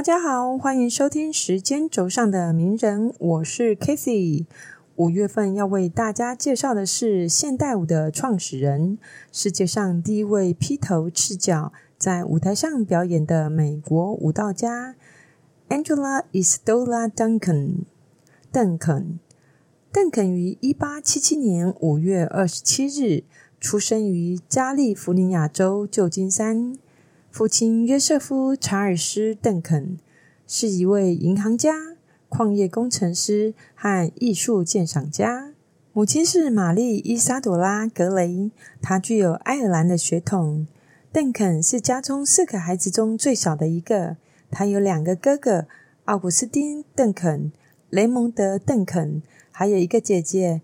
大家好，欢迎收听《时间轴上的名人》，我是 k a s e y 五月份要为大家介绍的是现代舞的创始人，世界上第一位披头赤脚在舞台上表演的美国舞蹈家 Angela Isola Duncan。邓肯，邓肯于一八七七年五月二十七日出生于加利福尼亚州旧金山。父亲约瑟夫·查尔斯·邓肯是一位银行家、矿业工程师和艺术鉴赏家。母亲是玛丽·伊莎朵拉·格雷，她具有爱尔兰的血统。邓肯是家中四个孩子中最小的一个，他有两个哥哥：奥古斯丁·邓肯、雷蒙德·邓肯，还有一个姐姐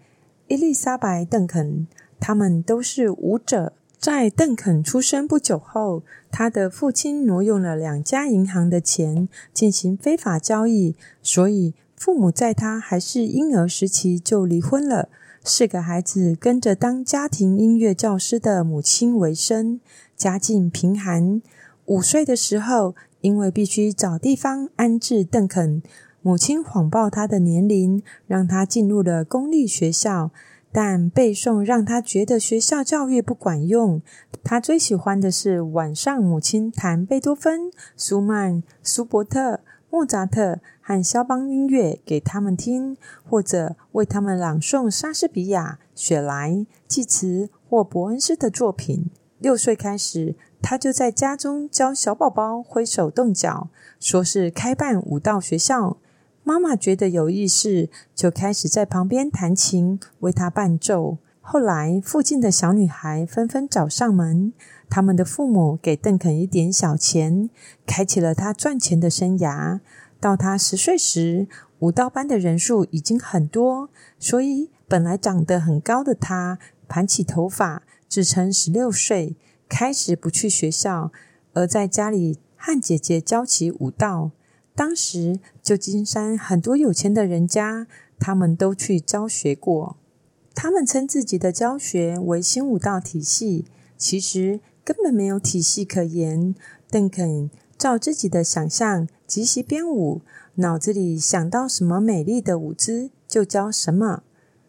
伊丽莎白·邓肯。他们都是舞者。在邓肯出生不久后，他的父亲挪用了两家银行的钱进行非法交易，所以父母在他还是婴儿时期就离婚了。四个孩子跟着当家庭音乐教师的母亲为生，家境贫寒。五岁的时候，因为必须找地方安置邓肯，母亲谎报他的年龄，让他进入了公立学校。但背诵让他觉得学校教育不管用。他最喜欢的是晚上母亲弹贝多芬、舒曼、舒伯特、莫扎特和肖邦音乐给他们听，或者为他们朗诵莎士比亚、雪莱、济慈或伯恩斯的作品。六岁开始，他就在家中教小宝宝挥手动脚，说是开办舞蹈学校。妈妈觉得有意思，就开始在旁边弹琴为他伴奏。后来，附近的小女孩纷纷找上门，他们的父母给邓肯一点小钱，开启了他赚钱的生涯。到他十岁时，舞蹈班的人数已经很多，所以本来长得很高的他盘起头发，只成十六岁，开始不去学校，而在家里和姐姐教起舞蹈。当时旧金山很多有钱的人家，他们都去教学过。他们称自己的教学为新舞蹈体系，其实根本没有体系可言。邓肯照自己的想象即席编舞，脑子里想到什么美丽的舞姿就教什么。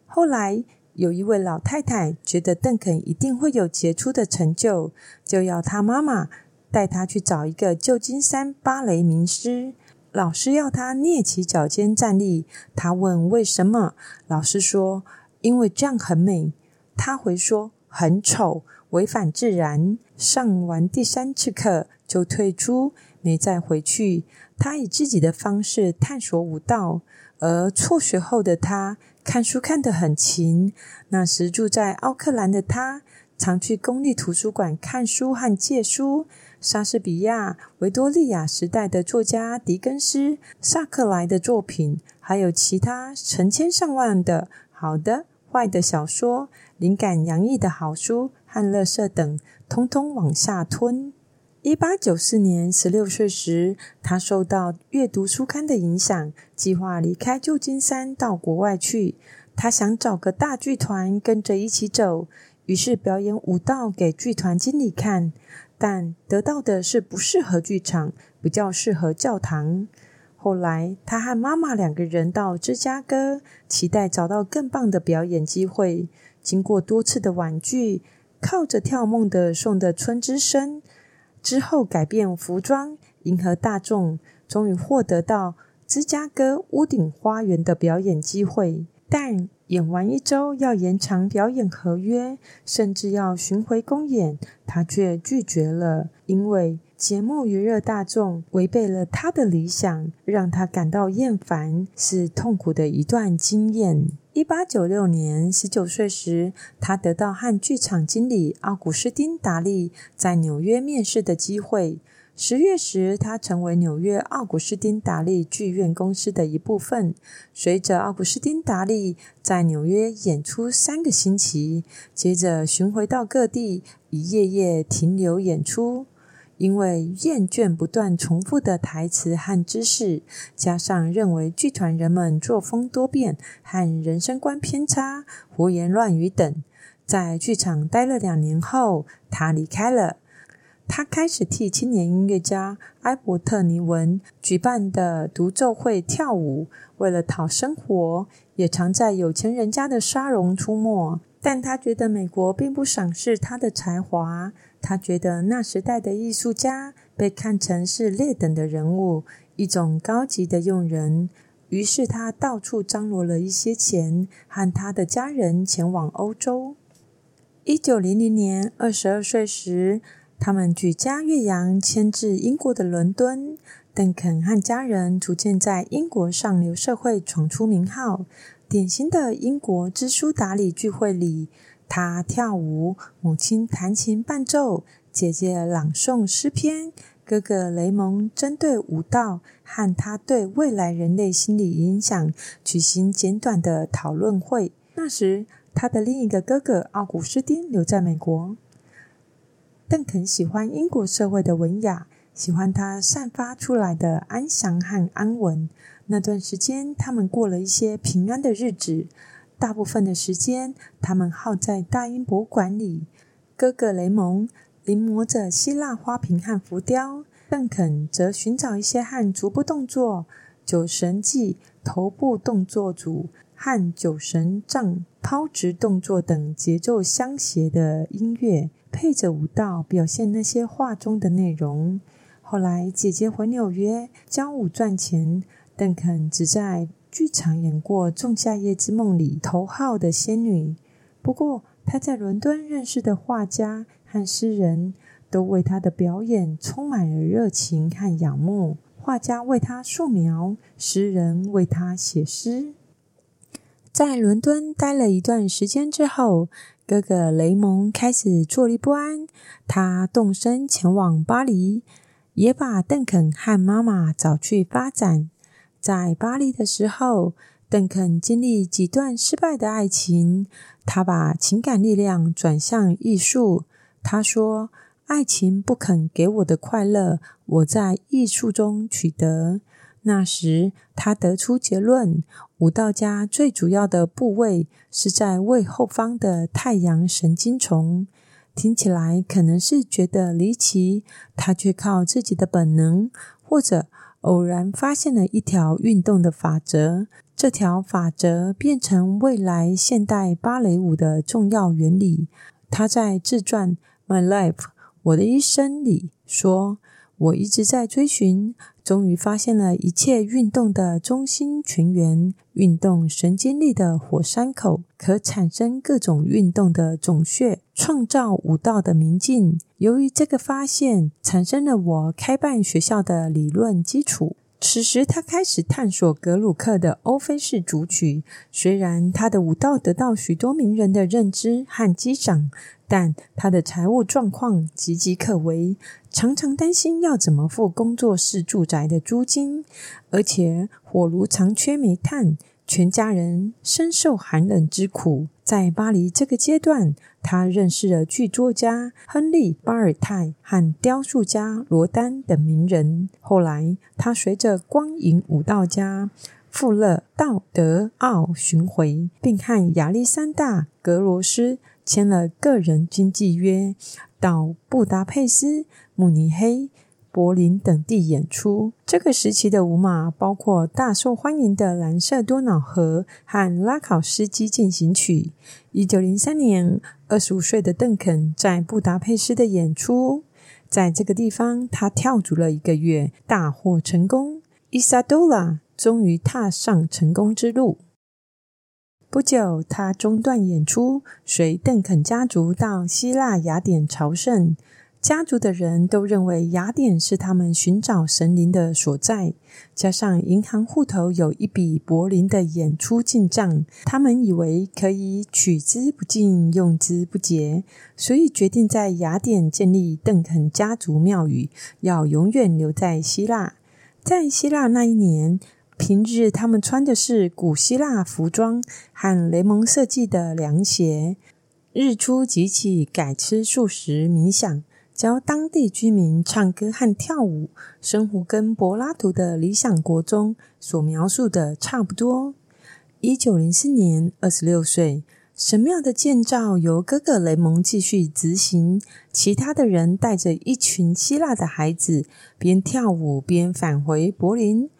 后来有一位老太太觉得邓肯一定会有杰出的成就，就要他妈妈带他去找一个旧金山芭蕾名师。老师要他蹑起脚尖站立，他问为什么？老师说：“因为这样很美。”他回说：“很丑，违反自然。”上完第三次课就退出，没再回去。他以自己的方式探索舞蹈，而辍学后的他看书看得很勤。那时住在奥克兰的他，常去公立图书馆看书和借书。莎士比亚、维多利亚时代的作家狄更斯、萨克莱的作品，还有其他成千上万的好的、坏的小说、灵感洋溢的好书和乐色等，通通往下吞。一八九四年，十六岁时，他受到阅读书刊的影响，计划离开旧金山到国外去。他想找个大剧团跟着一起走，于是表演舞蹈给剧团经理看。但得到的是不适合剧场，比较适合教堂。后来，他和妈妈两个人到芝加哥，期待找到更棒的表演机会。经过多次的婉拒，靠着跳梦的送的春之声之后，改变服装迎合大众，终于获得到芝加哥屋顶花园的表演机会。但演完一周要延长表演合约，甚至要巡回公演，他却拒绝了，因为节目娱乐大众，违背了他的理想，让他感到厌烦，是痛苦的一段经验。一八九六年，十九岁时，他得到和剧场经理奥古斯丁·达利在纽约面试的机会。十月时，他成为纽约奥古斯丁达利剧院公司的一部分。随着奥古斯丁达利在纽约演出三个星期，接着巡回到各地，一夜夜停留演出。因为厌倦不断重复的台词和知识，加上认为剧团人们作风多变和人生观偏差、胡言乱语等，在剧场待了两年后，他离开了。他开始替青年音乐家埃伯特尼文举办的独奏会跳舞。为了讨生活，也常在有钱人家的沙龙出没。但他觉得美国并不赏识他的才华。他觉得那时代的艺术家被看成是劣等的人物，一种高级的佣人。于是他到处张罗了一些钱，和他的家人前往欧洲。一九零零年，二十二岁时，他们举家越洋迁至英国的伦敦。邓肯和家人逐渐在英国上流社会闯出名号。典型的英国知书达理聚会里，他跳舞，母亲弹琴伴奏，姐姐朗诵诗篇，哥哥雷蒙针对舞蹈和他对未来人类心理影响举行简短的讨论会。那时，他的另一个哥哥奥古斯丁留在美国。邓肯喜欢英国社会的文雅。喜欢他散发出来的安详和安稳。那段时间，他们过了一些平安的日子。大部分的时间，他们耗在大英博物馆里。哥哥雷蒙临摹着希腊花瓶和浮雕，邓肯则寻找一些和足部动作、酒神记头部动作组和酒神杖抛掷动作等节奏相协的音乐，配着舞蹈表现那些画中的内容。后来，姐姐回纽约教舞赚钱，邓肯只在剧场演过《仲夏夜之梦》里头号的仙女。不过，他在伦敦认识的画家和诗人都为他的表演充满了热情和仰慕。画家为他素描，诗人为他写诗。在伦敦待了一段时间之后，哥哥雷蒙开始坐立不安，他动身前往巴黎。也把邓肯和妈妈找去发展。在巴黎的时候，邓肯经历几段失败的爱情。他把情感力量转向艺术。他说：“爱情不肯给我的快乐，我在艺术中取得。”那时，他得出结论：舞道家最主要的部位是在胃后方的太阳神经丛。听起来可能是觉得离奇，他却靠自己的本能，或者偶然发现了一条运动的法则。这条法则变成未来现代芭蕾舞的重要原理。他在自传《My Life》我的一生里说。我一直在追寻，终于发现了一切运动的中心群源——运动神经力的火山口，可产生各种运动的总穴，创造武道的明镜。由于这个发现，产生了我开办学校的理论基础。此时，他开始探索格鲁克的欧菲式组曲。虽然他的舞蹈得到许多名人的认知和击掌，但他的财务状况岌岌可危，常常担心要怎么付工作室住宅的租金，而且火炉常缺煤炭。全家人深受寒冷之苦。在巴黎这个阶段，他认识了剧作家亨利·巴尔泰和雕塑家罗丹等名人。后来，他随着光影舞蹈家富勒道德奥巡回，并和亚历山大·格罗斯签了个人经纪约，到布达佩斯、慕尼黑。柏林等地演出。这个时期的舞马包括大受欢迎的《蓝色多瑙河》和《拉考斯基进行曲》。一九零三年，二十五岁的邓肯在布达佩斯的演出，在这个地方他跳足了一个月，大获成功。伊萨多拉终于踏上成功之路。不久，他中断演出，随邓肯家族到希腊雅典朝圣。家族的人都认为雅典是他们寻找神灵的所在，加上银行户头有一笔柏林的演出进账，他们以为可以取之不尽、用之不竭，所以决定在雅典建立邓肯家族庙宇，要永远留在希腊。在希腊那一年，平日他们穿的是古希腊服装和雷蒙设计的凉鞋，日出即起，改吃素食、冥想。教当地居民唱歌和跳舞，生活跟柏拉图的理想国中所描述的差不多。一九零四年，二十六岁，神庙的建造由哥哥雷蒙继续执行，其他的人带着一群希腊的孩子，边跳舞边返回柏林。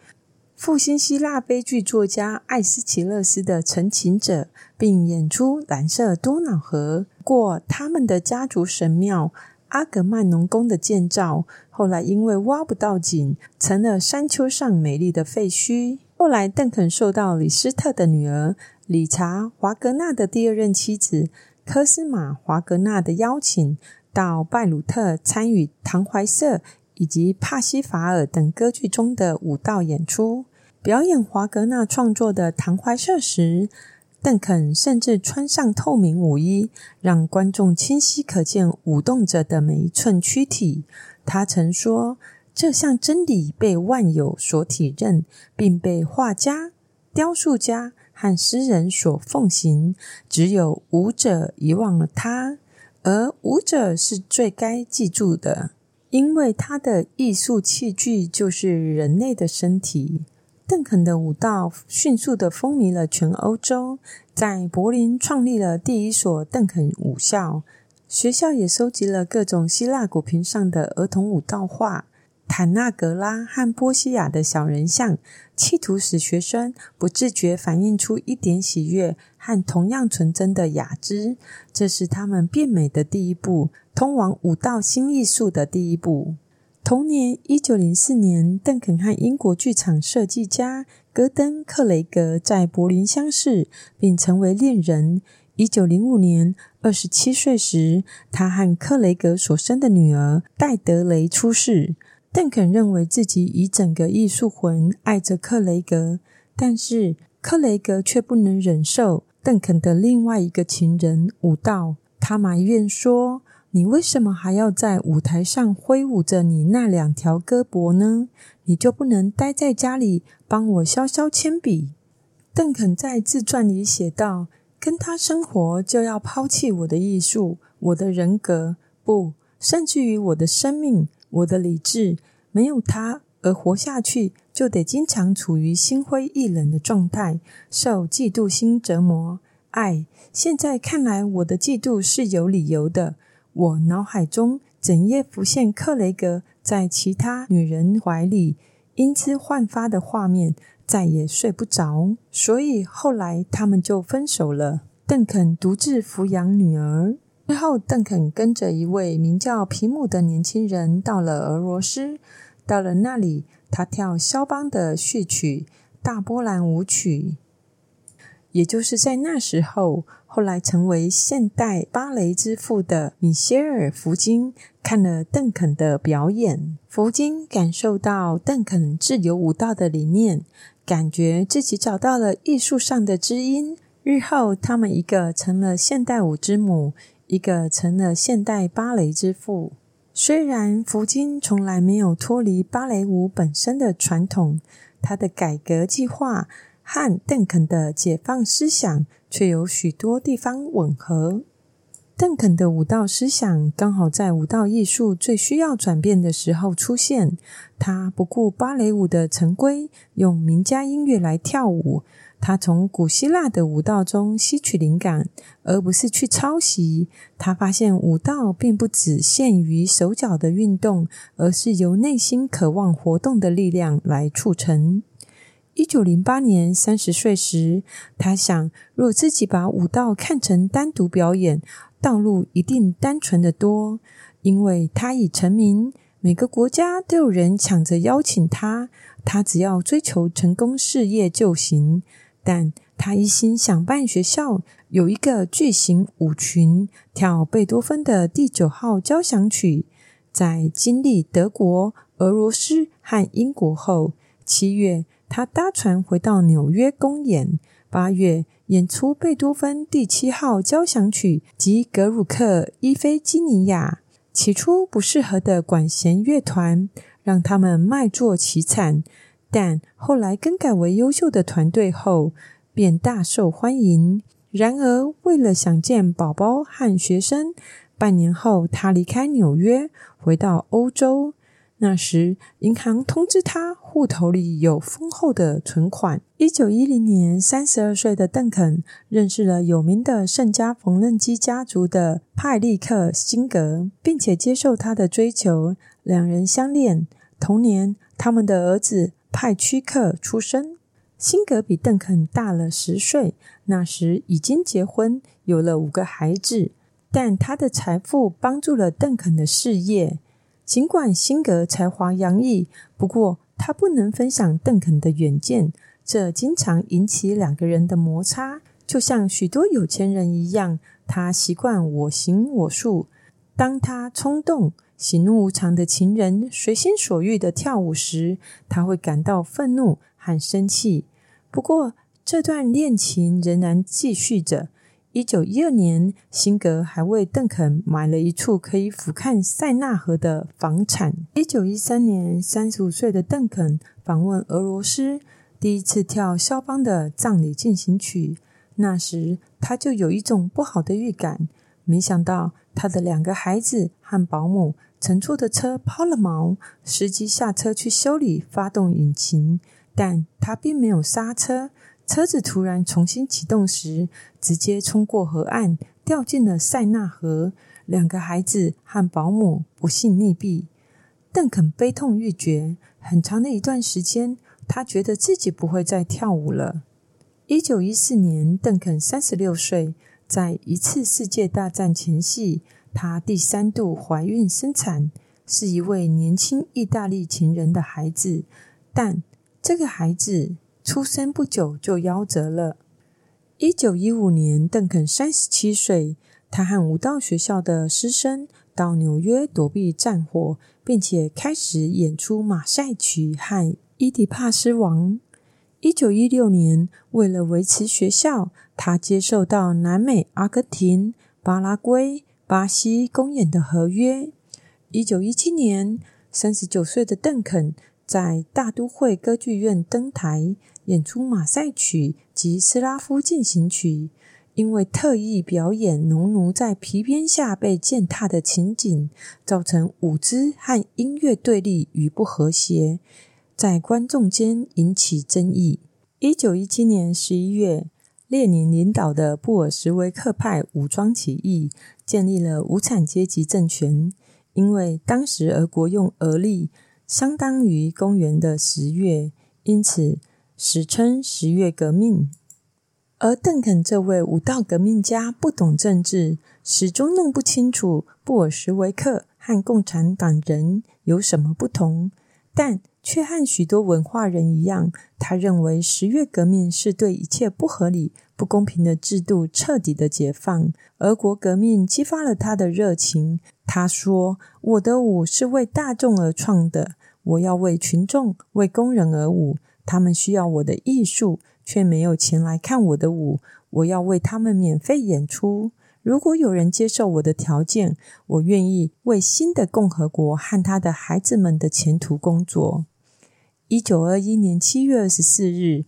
复兴希腊悲剧作家艾斯奇勒斯的《陈情者》，并演出蓝色多瑙河过他们的家族神庙阿格曼农宫的建造。后来因为挖不到井，成了山丘上美丽的废墟。后来邓肯受到李斯特的女儿。理查·华格纳的第二任妻子科斯玛·华格纳的邀请，到拜鲁特参与《唐怀瑟》以及《帕西法尔》等歌剧中的舞蹈演出。表演华格纳创作的《唐怀瑟》时，邓肯甚至穿上透明舞衣，让观众清晰可见舞动着的每一寸躯体。他曾说：“这项真理被万有所体认，并被画家、雕塑家。”和诗人所奉行，只有舞者遗忘了它，而舞者是最该记住的，因为他的艺术器具就是人类的身体。邓肯的舞蹈迅速的风靡了全欧洲，在柏林创立了第一所邓肯舞校，学校也收集了各种希腊古瓶上的儿童舞蹈画。坦纳格拉和波西亚的小人像，企图使学生不自觉反映出一点喜悦和同样纯真的雅致。这是他们变美的第一步，通往舞蹈新艺术的第一步。同年，一九零四年，邓肯和英国剧场设计家戈登·克雷格在柏林相识，并成为恋人。一九零五年，二十七岁时，他和克雷格所生的女儿戴德雷出世。邓肯认为自己以整个艺术魂爱着克雷格，但是克雷格却不能忍受邓肯的另外一个情人舞蹈。他埋怨说：“你为什么还要在舞台上挥舞着你那两条胳膊呢？你就不能待在家里帮我削削铅笔？”邓肯在自传里写道：“跟他生活就要抛弃我的艺术、我的人格，不，甚至于我的生命。”我的理智没有他而活下去，就得经常处于心灰意冷的状态，受嫉妒心折磨。爱，现在看来，我的嫉妒是有理由的。我脑海中整夜浮现克雷格在其他女人怀里因之焕发的画面，再也睡不着。所以后来他们就分手了。邓肯独自抚养女儿。之后，邓肯跟着一位名叫皮姆的年轻人到了俄罗斯。到了那里，他跳肖邦的序曲《大波兰舞曲》。也就是在那时候，后来成为现代芭蕾之父的米歇尔·福金看了邓肯的表演。福金感受到邓肯自由舞蹈的理念，感觉自己找到了艺术上的知音。日后，他们一个成了现代舞之母。一个成了现代芭蕾之父。虽然福金从来没有脱离芭蕾舞本身的传统，他的改革计划和邓肯的解放思想却有许多地方吻合。邓肯的舞蹈思想刚好在舞蹈艺术最需要转变的时候出现。他不顾芭蕾舞的陈规，用名家音乐来跳舞。他从古希腊的舞蹈中吸取灵感，而不是去抄袭。他发现舞蹈并不只限于手脚的运动，而是由内心渴望活动的力量来促成。一九零八年三十岁时，他想：若自己把舞蹈看成单独表演，道路一定单纯的多。因为他已成名，每个国家都有人抢着邀请他，他只要追求成功事业就行。但他一心想办学校有一个巨型舞群跳贝多芬的第九号交响曲。在经历德国、俄罗斯和英国后，七月他搭船回到纽约公演。八月演出贝多芬第七号交响曲及格鲁克伊菲基尼亚。起初不适合的管弦乐团让他们卖作凄惨。但后来更改为优秀的团队后，便大受欢迎。然而，为了想见宝宝和学生，半年后他离开纽约，回到欧洲。那时，银行通知他户头里有丰厚的存款。一九一零年，三十二岁的邓肯认识了有名的圣家缝纫机家族的派利克·辛格，并且接受他的追求。两人相恋。同年，他们的儿子派屈克出生。辛格比邓肯大了十岁，那时已经结婚，有了五个孩子。但他的财富帮助了邓肯的事业。尽管辛格才华洋溢，不过他不能分享邓肯的远见，这经常引起两个人的摩擦。就像许多有钱人一样，他习惯我行我素。当他冲动、喜怒无常的情人随心所欲的跳舞时，他会感到愤怒和生气。不过，这段恋情仍然继续着。一九一二年，辛格还为邓肯买了一处可以俯瞰塞纳河的房产。一九一三年，三十五岁的邓肯访问俄罗斯，第一次跳肖邦的葬礼进行曲。那时，他就有一种不好的预感。没想到，他的两个孩子和保姆乘坐的车抛了锚，司机下车去修理发动引擎，但他并没有刹车。车子突然重新启动时，直接冲过河岸，掉进了塞纳河。两个孩子和保姆不幸溺毙。邓肯悲痛欲绝，很长的一段时间，他觉得自己不会再跳舞了。一九一四年，邓肯三十六岁，在一次世界大战前夕，他第三度怀孕生产，是一位年轻意大利情人的孩子，但这个孩子。出生不久就夭折了。一九一五年，邓肯三十七岁，他和舞蹈学校的师生到纽约躲避战火，并且开始演出《马赛曲》和《伊底帕斯王》。一九一六年，为了维持学校，他接受到南美、阿根廷、巴拉圭、巴西公演的合约。一九一七年，三十九岁的邓肯在大都会歌剧院登台。演出马赛曲及斯拉夫进行曲，因为特意表演农奴在皮鞭下被践踏的情景，造成舞姿和音乐对立与不和谐，在观众间引起争议。一九一七年十一月，列宁领导的布尔什维克派武装起义，建立了无产阶级政权。因为当时俄国用俄历相当于公元的十月，因此。史称十月革命，而邓肯这位武道革命家不懂政治，始终弄不清楚布尔什维克和共产党人有什么不同，但却和许多文化人一样，他认为十月革命是对一切不合理、不公平的制度彻底的解放。俄国革命激发了他的热情。他说：“我的舞是为大众而创的，我要为群众、为工人而舞。”他们需要我的艺术，却没有钱来看我的舞。我要为他们免费演出。如果有人接受我的条件，我愿意为新的共和国和他的孩子们的前途工作。一九二一年七月二十四日，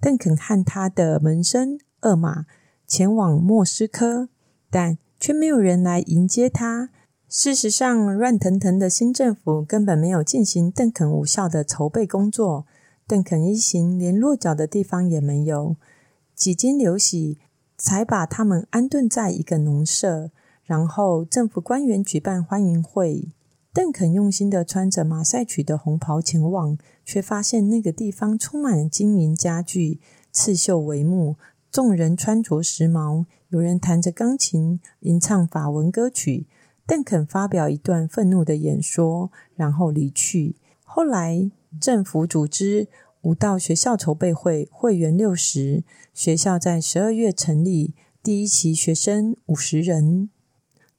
邓肯和他的门生厄玛前往莫斯科，但却没有人来迎接他。事实上，乱腾腾的新政府根本没有进行邓肯武校的筹备工作。邓肯一行连落脚的地方也没有，几经流徙，才把他们安顿在一个农舍。然后政府官员举办欢迎会，邓肯用心的穿着马赛曲的红袍前往，却发现那个地方充满金银家具、刺绣帷幕，众人穿着时髦，有人弹着钢琴，吟唱法文歌曲。邓肯发表一段愤怒的演说，然后离去。后来。政府组织舞蹈学校筹备会，会员六十。学校在十二月成立，第一期学生五十人。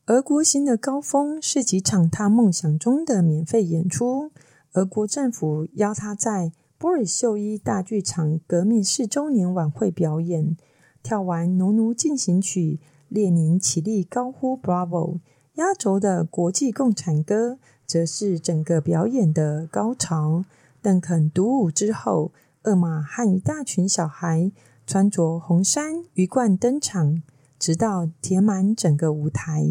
俄国新的高峰是几场他梦想中的免费演出。俄国政府邀他在波尔秀伊大剧场革命四周年晚会表演。跳完《农奴进行曲》，列宁起立高呼 “Bravo”。压轴的国际共产歌，则是整个表演的高潮。邓肯独舞之后，厄玛和一大群小孩穿着红衫鱼贯登场，直到填满整个舞台。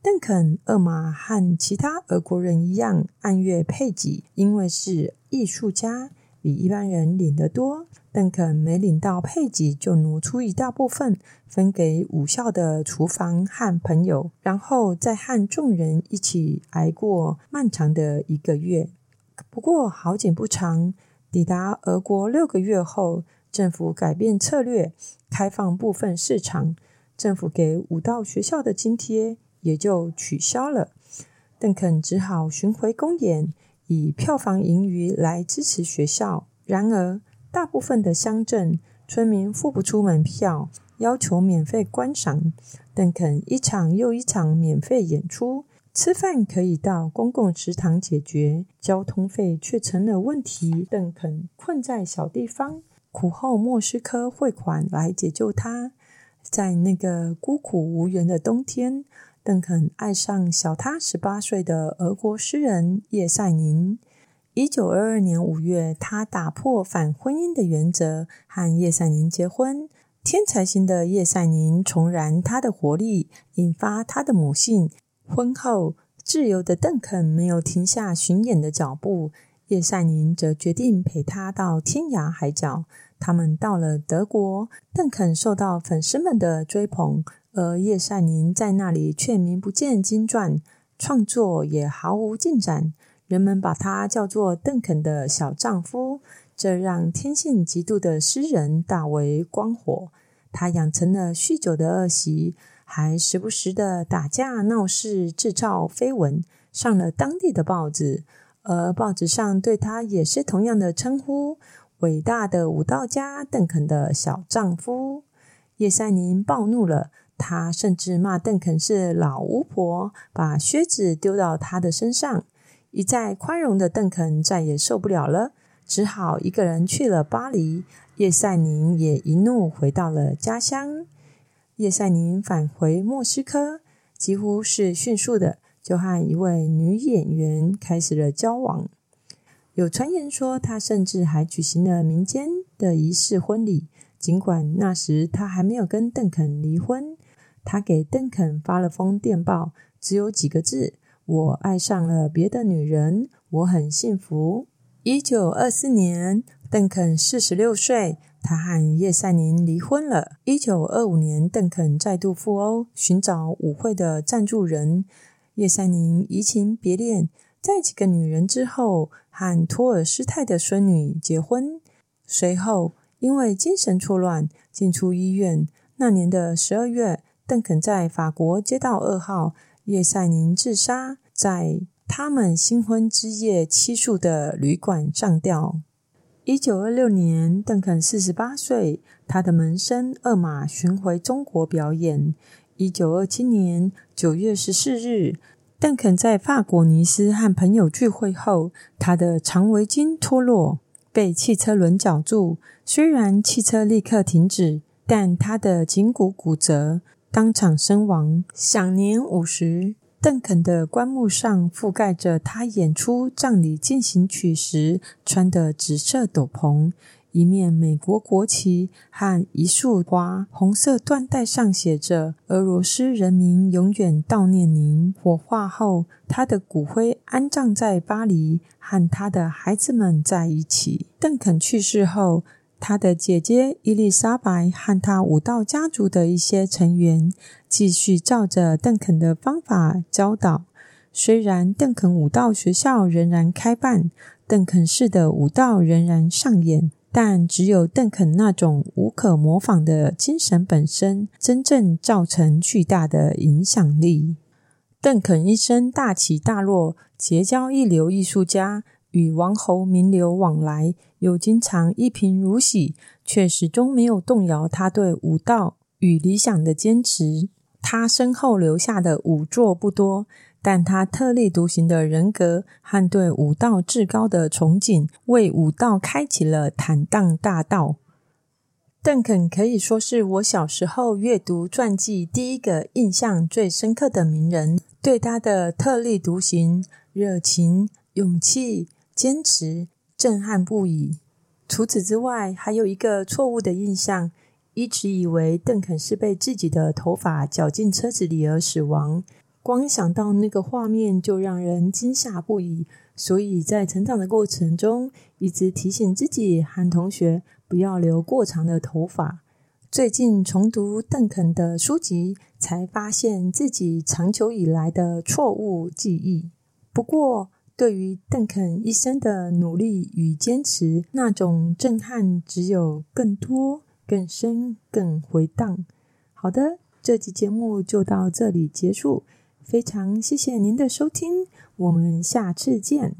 邓肯、厄玛和其他俄国人一样，按月配给，因为是艺术家，比一般人领得多。邓肯没领到配给，就挪出一大部分分给武校的厨房和朋友，然后再和众人一起挨过漫长的一个月。不过好景不长，抵达俄国六个月后，政府改变策略，开放部分市场，政府给武道学校的津贴。也就取消了，邓肯只好巡回公演，以票房盈余来支持学校。然而，大部分的乡镇村民付不出门票，要求免费观赏邓肯一场又一场免费演出。吃饭可以到公共食堂解决，交通费却成了问题。邓肯困在小地方，苦候莫斯科汇款来解救他。在那个孤苦无援的冬天。邓肯爱上小他十八岁的俄国诗人叶赛宁。一九二二年五月，他打破反婚姻的原则，和叶赛宁结婚。天才型的叶赛宁重燃他的活力，引发他的母性。婚后，自由的邓肯没有停下巡演的脚步，叶赛宁则决定陪他到天涯海角。他们到了德国，邓肯受到粉丝们的追捧。而叶赛宁在那里却名不见经传，创作也毫无进展。人们把他叫做邓肯的小丈夫，这让天性极度的诗人大为光火。他养成了酗酒的恶习，还时不时的打架闹事，制造绯闻，上了当地的报纸。而报纸上对他也是同样的称呼：伟大的武道家邓肯的小丈夫。叶赛宁暴怒了。他甚至骂邓肯是老巫婆，把靴子丢到他的身上。一再宽容的邓肯再也受不了了，只好一个人去了巴黎。叶赛宁也一怒回到了家乡。叶赛宁返回莫斯科，几乎是迅速的就和一位女演员开始了交往。有传言说，他甚至还举行了民间的仪式婚礼，尽管那时他还没有跟邓肯离婚。他给邓肯发了封电报，只有几个字：“我爱上了别的女人，我很幸福。”一九二四年，邓肯四十六岁，他和叶赛宁离婚了。一九二五年，邓肯再度赴欧寻找舞会的赞助人，叶赛宁移情别恋，在几个女人之后，和托尔斯泰的孙女结婚。随后，因为精神错乱，进出医院。那年的十二月。邓肯在法国接到二号，叶赛宁自杀，在他们新婚之夜期宿的旅馆上吊。一九二六年，邓肯四十八岁，他的门生厄马巡回中国表演。一九二七年九月十四日，邓肯在法国尼斯和朋友聚会后，他的长围巾脱落，被汽车轮绞住。虽然汽车立刻停止，但他的颈骨骨折。当场身亡，享年五十。邓肯的棺木上覆盖着他演出葬礼进行曲时穿的紫色斗篷，一面美国国旗和一束花，红色缎带上写着“俄罗斯人民永远悼念您”。火化后，他的骨灰安葬在巴黎，和他的孩子们在一起。邓肯去世后。他的姐姐伊丽莎白和他武道家族的一些成员继续照着邓肯的方法教导。虽然邓肯武道学校仍然开办，邓肯式的武道仍然上演，但只有邓肯那种无可模仿的精神本身，真正造成巨大的影响力。邓肯一生大起大落，结交一流艺术家。与王侯名流往来，又经常一贫如洗，却始终没有动摇他对武道与理想的坚持。他身后留下的武作不多，但他特立独行的人格和对武道至高的憧憬，为武道开启了坦荡大道。邓肯可以说是我小时候阅读传记第一个印象最深刻的名人，对他的特立独行、热情、勇气。坚持震撼不已。除此之外，还有一个错误的印象，一直以为邓肯是被自己的头发绞进车子里而死亡。光想到那个画面就让人惊吓不已。所以在成长的过程中，一直提醒自己和同学不要留过长的头发。最近重读邓肯的书籍，才发现自己长久以来的错误记忆。不过，对于邓肯一生的努力与坚持，那种震撼只有更多、更深、更回荡。好的，这期节目就到这里结束。非常谢谢您的收听，我们下次见。